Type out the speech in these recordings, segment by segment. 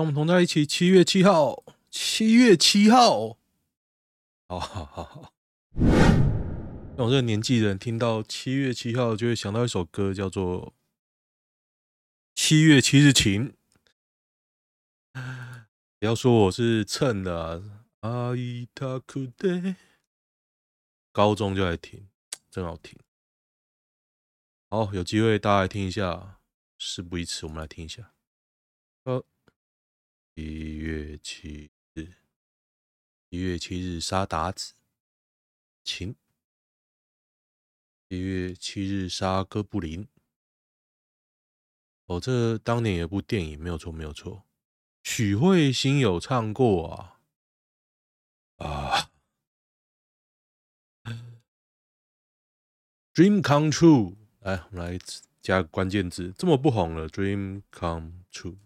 跟我们同在一起。七月七号，七月七号，好好好好。像我这个年纪的人，听到七月七号就会想到一首歌，叫做《七月七日晴》。不要说我是蹭的啊，阿伊塔库德，高中就爱听，真好听。好，有机会大家来听一下。事不宜迟，我们来听一下。一，月七日，一月七日杀达子，晴。七月七日杀哥布林。哦，这当年有部电影，没有错，没有错。许慧欣有唱过啊啊，Dream Come True。来，我们来加个关键字，这么不红了，Dream Come True。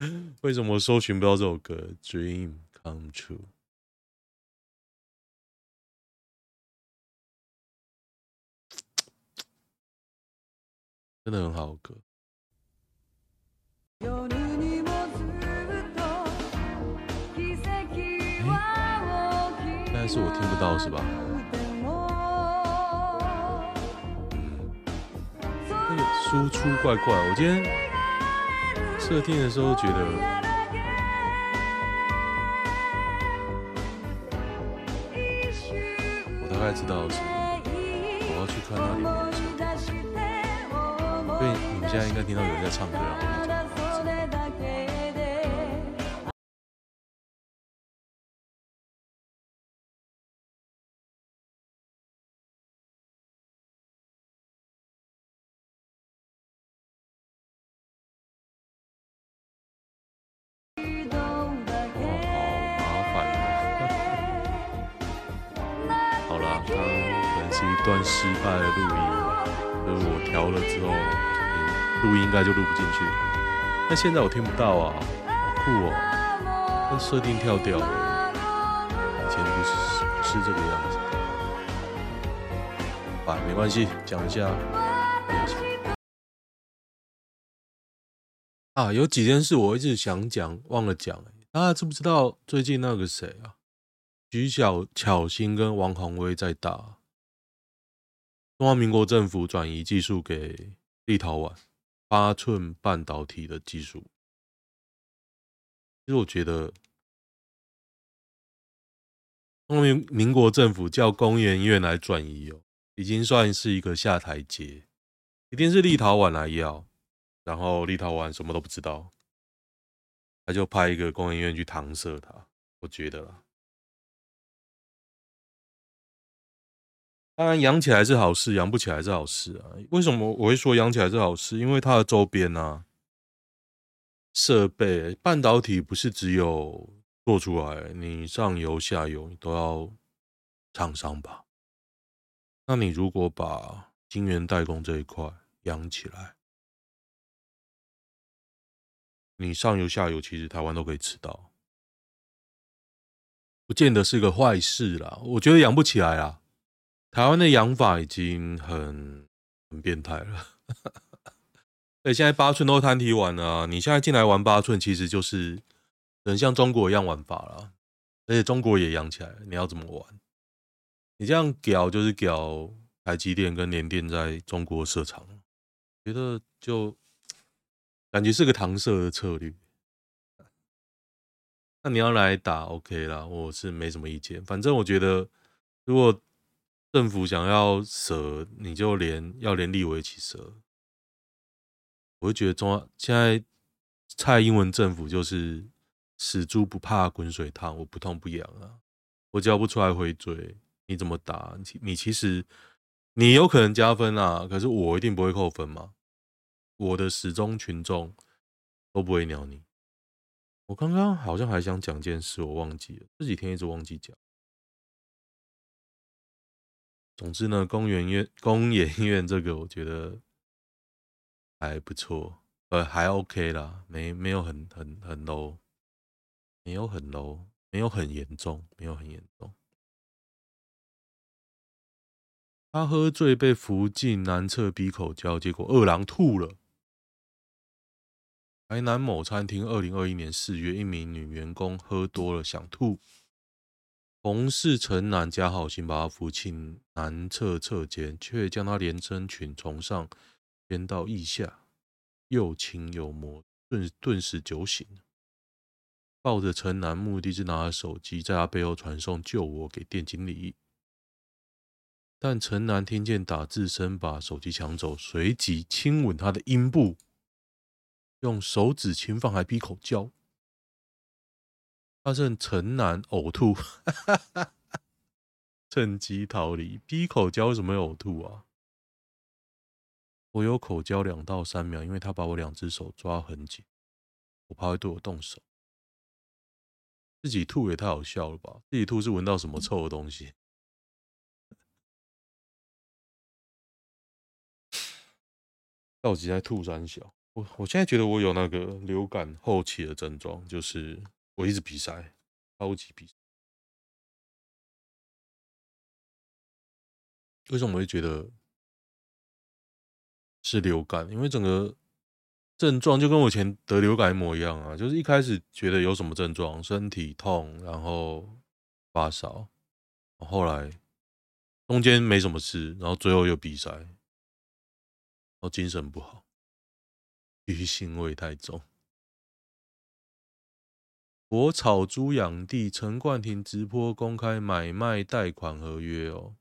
为什么搜寻不到这首歌？Dream Come True。真的很好歌，欸，应该是我听不到是吧？输出怪怪，我今天设定的时候觉得，我大概知道是，我要去看那里面。所以你们现在应该听到有人在唱歌，然后段失败的录音，就是我调了之后。录音应该就录不进去，那现在我听不到啊，好酷哦！那设定跳掉了，以前不是不是这个样子。啊，没关系，讲一下。啊，有几件事我一直想讲，忘了讲。大家知不知道最近那个谁啊？徐小巧心跟王鸿薇在打中华民国政府转移技术给立陶宛。八寸半导体的技术，其实我觉得，中华民国政府叫工研院来转移哦，已经算是一个下台阶。一定是立陶宛来要，然后立陶宛什么都不知道，他就派一个工研院去搪塞他。我觉得啦。当然，养起来是好事，养不起来是好事啊。为什么我会说养起来是好事？因为它的周边啊，设备、半导体不是只有做出来，你上游、下游你都要厂商吧？那你如果把晶圆代工这一块养起来，你上游、下游其实台湾都可以吃到，不见得是个坏事啦。我觉得养不起来啊。台湾的养法已经很很变态了，对，现在八寸都摊提完了，啊，你现在进来玩八寸，其实就是很像中国一样玩法了，而且中国也养起来了，你要怎么玩？你这样屌就是屌台积电跟联电在中国设厂，觉得就感觉是个搪塞的策略。那你要来打 OK 啦，我是没什么意见，反正我觉得如果。政府想要舍，你就连要连立委一起舍。我会觉得中央现在蔡英文政府就是死猪不怕滚水烫，我不痛不痒啊，我交不出来回嘴，你怎么打？你其实你有可能加分啊，可是我一定不会扣分嘛。我的始终群众都不会鸟你。我刚刚好像还想讲件事，我忘记了，这几天一直忘记讲。总之呢，工研院、工研院这个我觉得还不错，呃，还 OK 啦，没没有很很很 low，没有很 low，没有很严重，没有很严重。他喝醉被扶进男厕逼口交，结果二郎吐了。台南某餐厅，二零二一年四月，一名女员工喝多了想吐，同事陈南加好心把她扶进男厕厕间，却将他连身裙从上掀到腋下，又轻又摸，顿顿时酒醒。抱着陈南，目的是拿着手机在他背后传送“救我”给店经理，但陈南听见打字声，把手机抢走，随即亲吻他的阴部。用手指轻放，还逼口交，他趁陈男呕吐，趁机逃离。逼口交为什么呕吐啊？我有口交两到三秒，因为他把我两只手抓很紧，我怕会对我动手。自己吐也太好笑了吧？自己吐是闻到什么臭的东西？到底在吐三小？我我现在觉得我有那个流感后期的症状，就是我一直鼻塞，超级鼻塞。为什么我会觉得是流感？因为整个症状就跟我以前得流感一模一样啊，就是一开始觉得有什么症状，身体痛，然后发烧，后来中间没什么事，然后最后又鼻塞，然后精神不好。鱼腥味太重。我草猪养地，陈冠廷直播公开买卖贷款合约哦。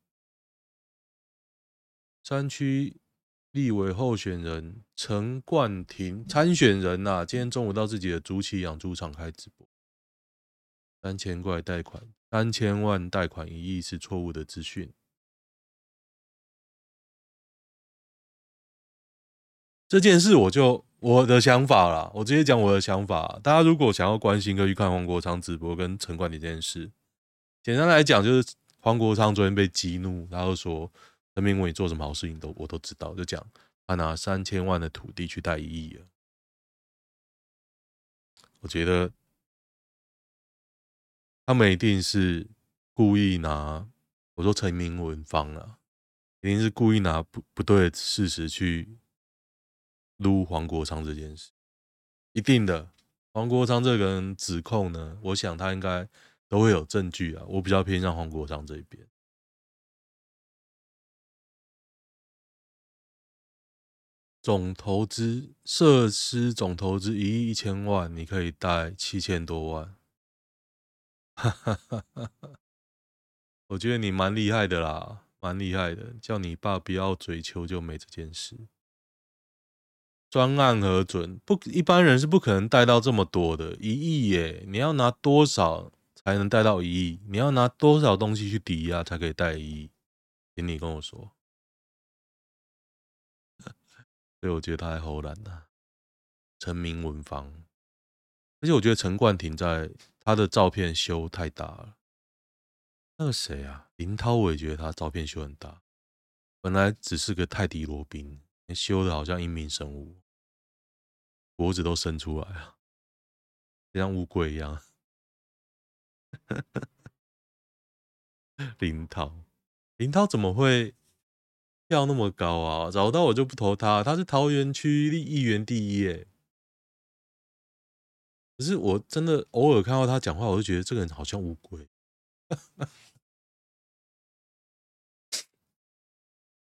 山区立委候选人陈冠廷参选人呐、啊，今天中午到自己的竹崎养猪场开直播。三千块贷款，三千万贷款一亿是错误的资讯。这件事我就。我的想法啦，我直接讲我的想法。大家如果想要关心，可以去看黄国昌直播跟陈冠廷这件事。简单来讲，就是黄国昌昨天被激怒，然后说陈明文做什么好事情都我都知道，就讲他拿三千万的土地去贷一亿了。我觉得他们一定是故意拿，我说陈明文方啊，一定是故意拿不不对的事实去。撸黄国昌这件事，一定的。黄国昌这个人指控呢，我想他应该都会有证据啊。我比较偏向黄国昌这一边。总投资设施总投资一亿一千万，你可以贷七千多万。哈哈哈哈哈！我觉得你蛮厉害的啦，蛮厉害的。叫你爸不要追求就没这件事。专案核准不，一般人是不可能贷到这么多的，一亿耶！你要拿多少才能贷到一亿？你要拿多少东西去抵押才可以贷一亿？请你跟我说。所以我觉得他还唬烂的，陈明文房，而且我觉得陈冠廷在他的照片修太大了。那个谁啊，林涛，我也觉得他照片修很大，本来只是个泰迪罗宾。修的好像英明生物，脖子都伸出来了，像乌龟一样。林涛，林涛怎么会跳那么高啊？找到我就不投他，他是桃园区议员第一耶。可是我真的偶尔看到他讲话，我就觉得这个人好像乌龟。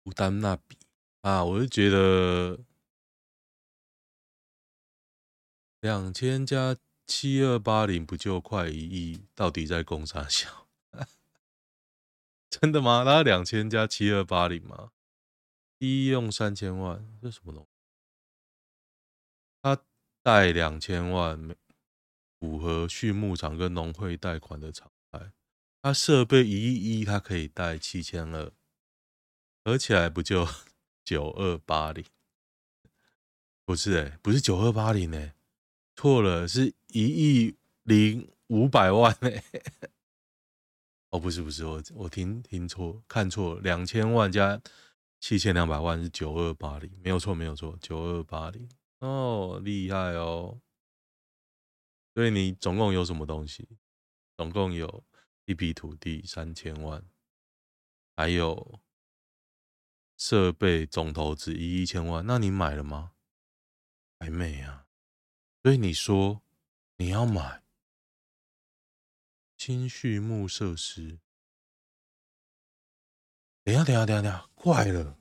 乌丹那比。啊，我就觉得两千加七二八零不就快一亿？到底在攻啥小？真的吗？他两千加七二八零吗？第一用三千万，这什么东西？他贷两千万，符合畜牧场跟农会贷款的常态。他设备一亿一，他可以贷七千二，合起来不就？九二八零，不是哎、不是九二八零哎，错了，是一亿零五百万诶、哦，不是不是，我我听听错，看错了，两千万加七千两百万是九二八零，没有错没有错，九二八零，哦，厉害哦，所以你总共有什么东西？总共有一笔土地三千万，还有。设备总投资一亿千万，那你买了吗？还没啊。所以你说你要买新畜牧设施？等下，等下，等下，等下，怪了！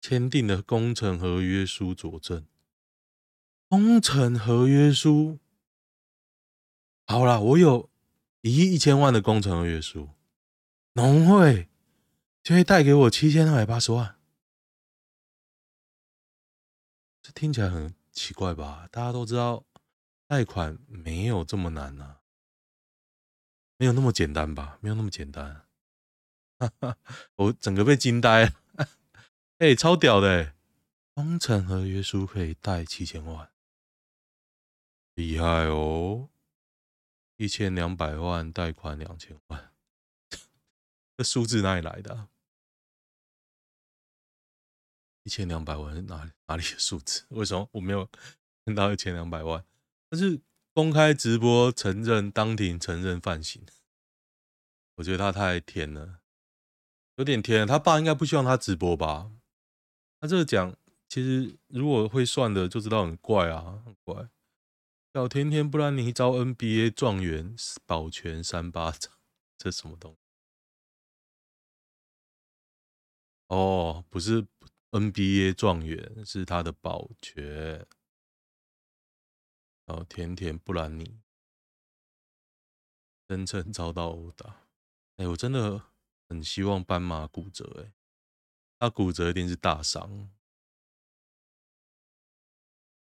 签订的工程合约书佐证，工程合约书。好啦，我有一亿一千万的工程合约书，农会就会贷给我七千二百八十万。这听起来很奇怪吧？大家都知道，贷款没有这么难呐、啊，没有那么简单吧？没有那么简单。我整个被惊呆了。哎、超屌的！工程合约书可以贷七千万，厉害哦！一千两百万贷款两千万，这数字哪里来的、一千两百万哪哪里的数字？为什么我没有看到一千两百万？但是公开直播承认当庭承认犯行，我觉得他太甜了，有点甜。他爸应该不希望他直播吧？他这个讲，其实如果会算的就知道很怪啊，很怪。小甜甜布兰妮招 NBA 状元保全三巴掌，这什么东西？哦，不是 NBA 状元，是他的保全。小甜甜布兰妮声称遭到殴打。哎，我真的很希望斑马骨折，哎。他骨折一定是大伤。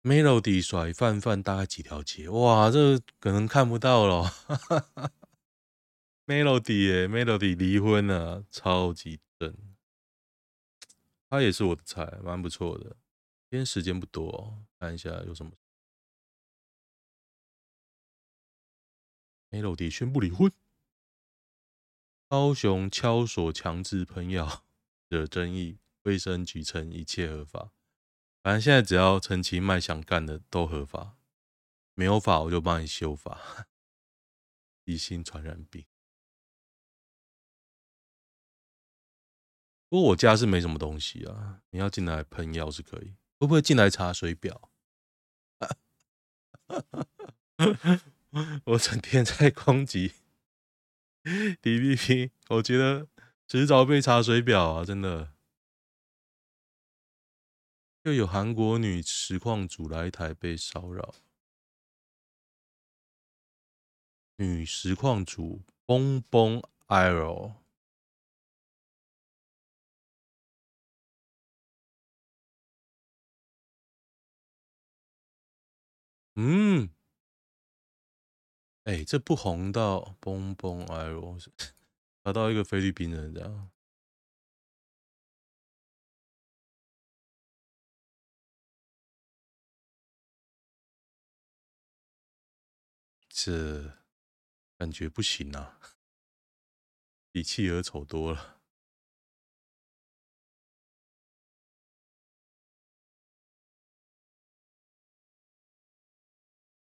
Melody 甩饭饭大概几条街？哇，这可能看不到了。Melody 耶，Melody 离婚了，超级正。他也是我的菜，蛮不错的。今天时间不多，看一下有什么。Melody 宣布离婚。高雄敲锁强制喷药。惹争议，卫生局称一切合法。反正现在只要陈其迈想干的都合法，没有法我就帮你修法。急性传染病。不过我家是没什么东西啊，你要进来喷药是可以。会不会进来查水表？我整天在攻击 DPP，我觉得。迟早被查水表啊！真的，又有韩国女实况主来台被骚扰，女实况主蹦蹦 IRL，嗯，哎、这不红到蹦蹦 IRL。找到一个菲律宾人，这样。这感觉不行啊，比企鹅丑多了。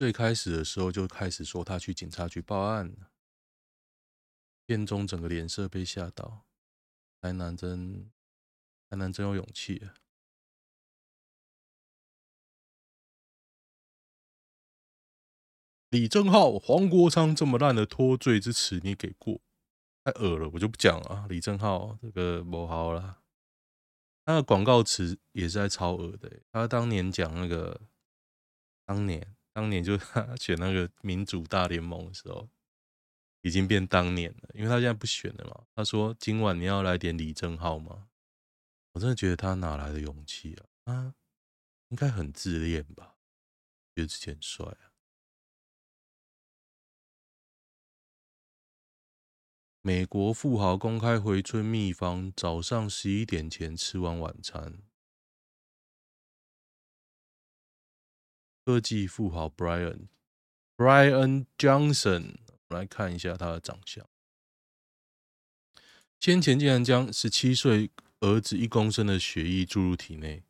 最开始的时候就开始说他去警察局报案。片中整个脸色被吓到，台南真，台南真有勇气啊！李正浩、黄国昌这么烂的脱罪之词，你给过？太恶了，我就不讲了。李正浩这个不好了，他的广告词也是在超恶的。他当年讲那个，当年当年就 选那个民主大联盟的时候。已经变当年了，因为他现在不选了嘛。他说：“今晚你要来点李正浩吗？”我真的觉得他哪来的勇气啊？啊应该很自恋吧？觉得自己很帅啊。美国富豪公开回春秘方，早上十一点前吃完晚餐。科技富豪 Brian Brian Johnson。来看一下他的长相，先前竟然将十七岁儿子一公升的血液注入体内，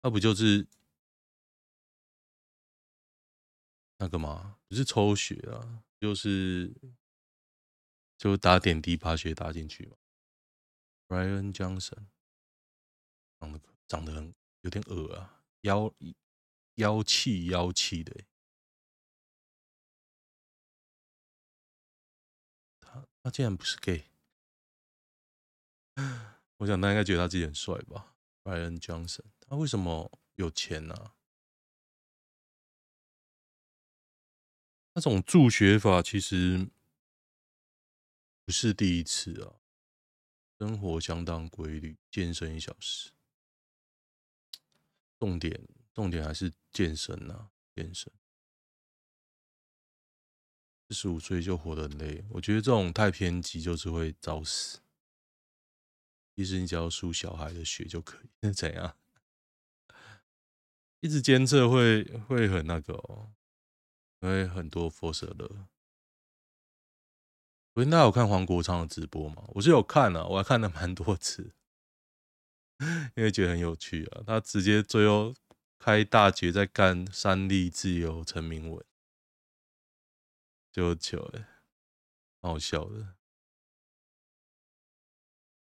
那不就是那个吗？不是抽血啊，就是就打点滴把血打进去嘛。Brian Johnson 长得长得很有点恶啊，腰妖气妖气的。他他竟然不是 gay，我想他应该觉得他自己很帅吧。Brian Johnson，他为什么有钱呢、啊？那种助学法其实不是第一次啊。生活相当规律，健身一小时。重点重点还是健身呐、啊，健身。四十五岁就活得很累，我觉得这种太偏激，就是会早死。其实你只要输小孩的血就可以，那 怎样？一直监测会会很那个哦，因为很多辐射的。所以大家有看黄国昌的直播吗？我是有看啊，我还看了蛮多次，因为觉得很有趣啊。他直接最后开大绝在干三立自由陈明文，就糗哎，蛮好笑的。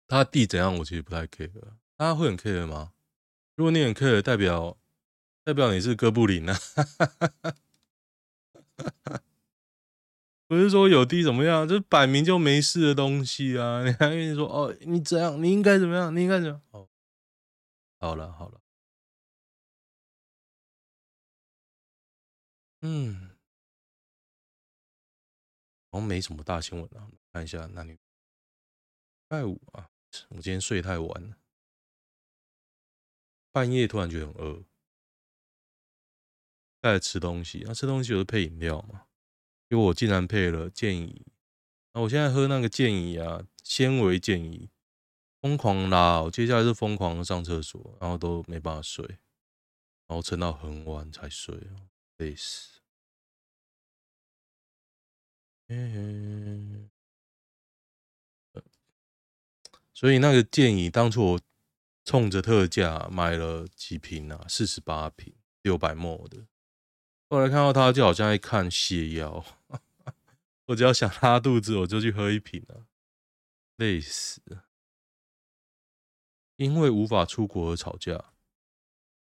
他弟怎样？我其实不太 care，他会很 care 吗？如果你很 care，代表代表你是哥布林啊。不是说有弟怎么样，就摆明就没事的东西啊！你还跟你说哦，你怎样？你应该怎么样？你应该怎样？哦，好了好了，嗯，好像没什么大新闻啊。看一下那女，拜五啊，我今天睡太晚了，半夜突然觉得很饿，开始吃东西。那、吃东西有是配饮料嘛？因为我竟然配了健怡，那我现在喝那个健怡啊，纤维健怡，疯狂拉，我接下来是疯狂上厕所，然后都没办法睡，然后撑到很晚才睡，死。嗯，所以那个建议当初我冲着特价买了几瓶啊，四十八瓶，六百 ml 的。后来看到他，就好像在看泻药。我只要想拉肚子，我就去喝一瓶了，累死。因为无法出国而吵架。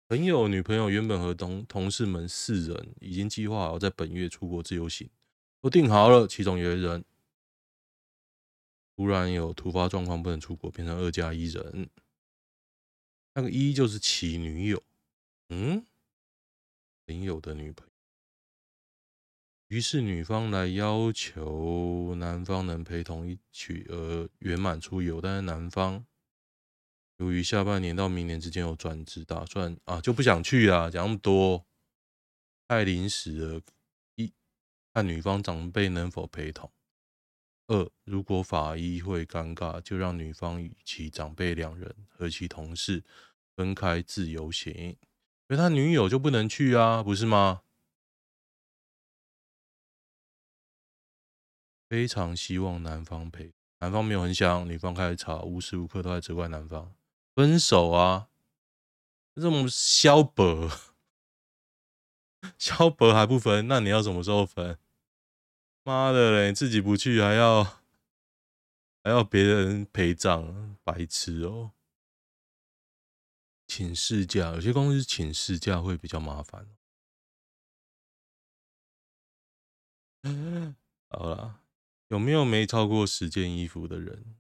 朋友女朋友原本和同同事们四人已经计划好在本月出国自由行，都定好了。其中有一人突然有突发状况不能出国，变成二加一人。那个一就是其女友，嗯，朋友的女朋友。于是女方来要求男方能陪同一起而圆满出游，但是男方由于下半年到明年之间有转职打算啊，就不想去啊，讲那么多太临时了。一看女方长辈能否陪同；二如果法医会尴尬，就让女方与其长辈两人和其同事分开自由行，因为他女友就不能去啊，不是吗？非常希望男方陪，男方没有很想，女方开始吵，无时无刻都在责怪男方分手啊！这种消伯，消伯还不分，那你要什么时候分？妈的嘞，自己不去还要还要别人陪葬，白痴哦！请事假，有些公司请事假会比较麻烦。好了。有没有没超过十件衣服的人？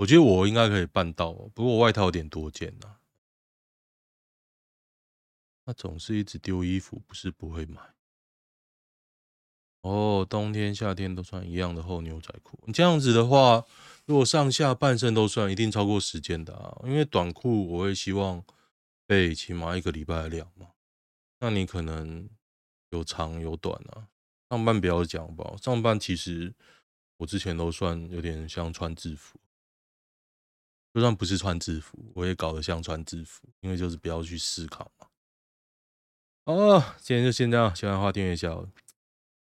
我觉得我应该可以办到，不过外套有点多件呐。他总是一直丢衣服，不是不会买。哦，冬天夏天都穿一样的厚牛仔裤。你这样子的话，如果上下半身都算，一定超过十件的啊。因为短裤我会希望备起码一个礼拜的量嘛。那你可能有长有短啊。上班不要讲吧，上班其实我之前都算有点像穿制服，就算不是穿制服，我也搞得像穿制服，因为就是不要去思考嘛。哦，今天就先这样，喜欢的话订阅一下，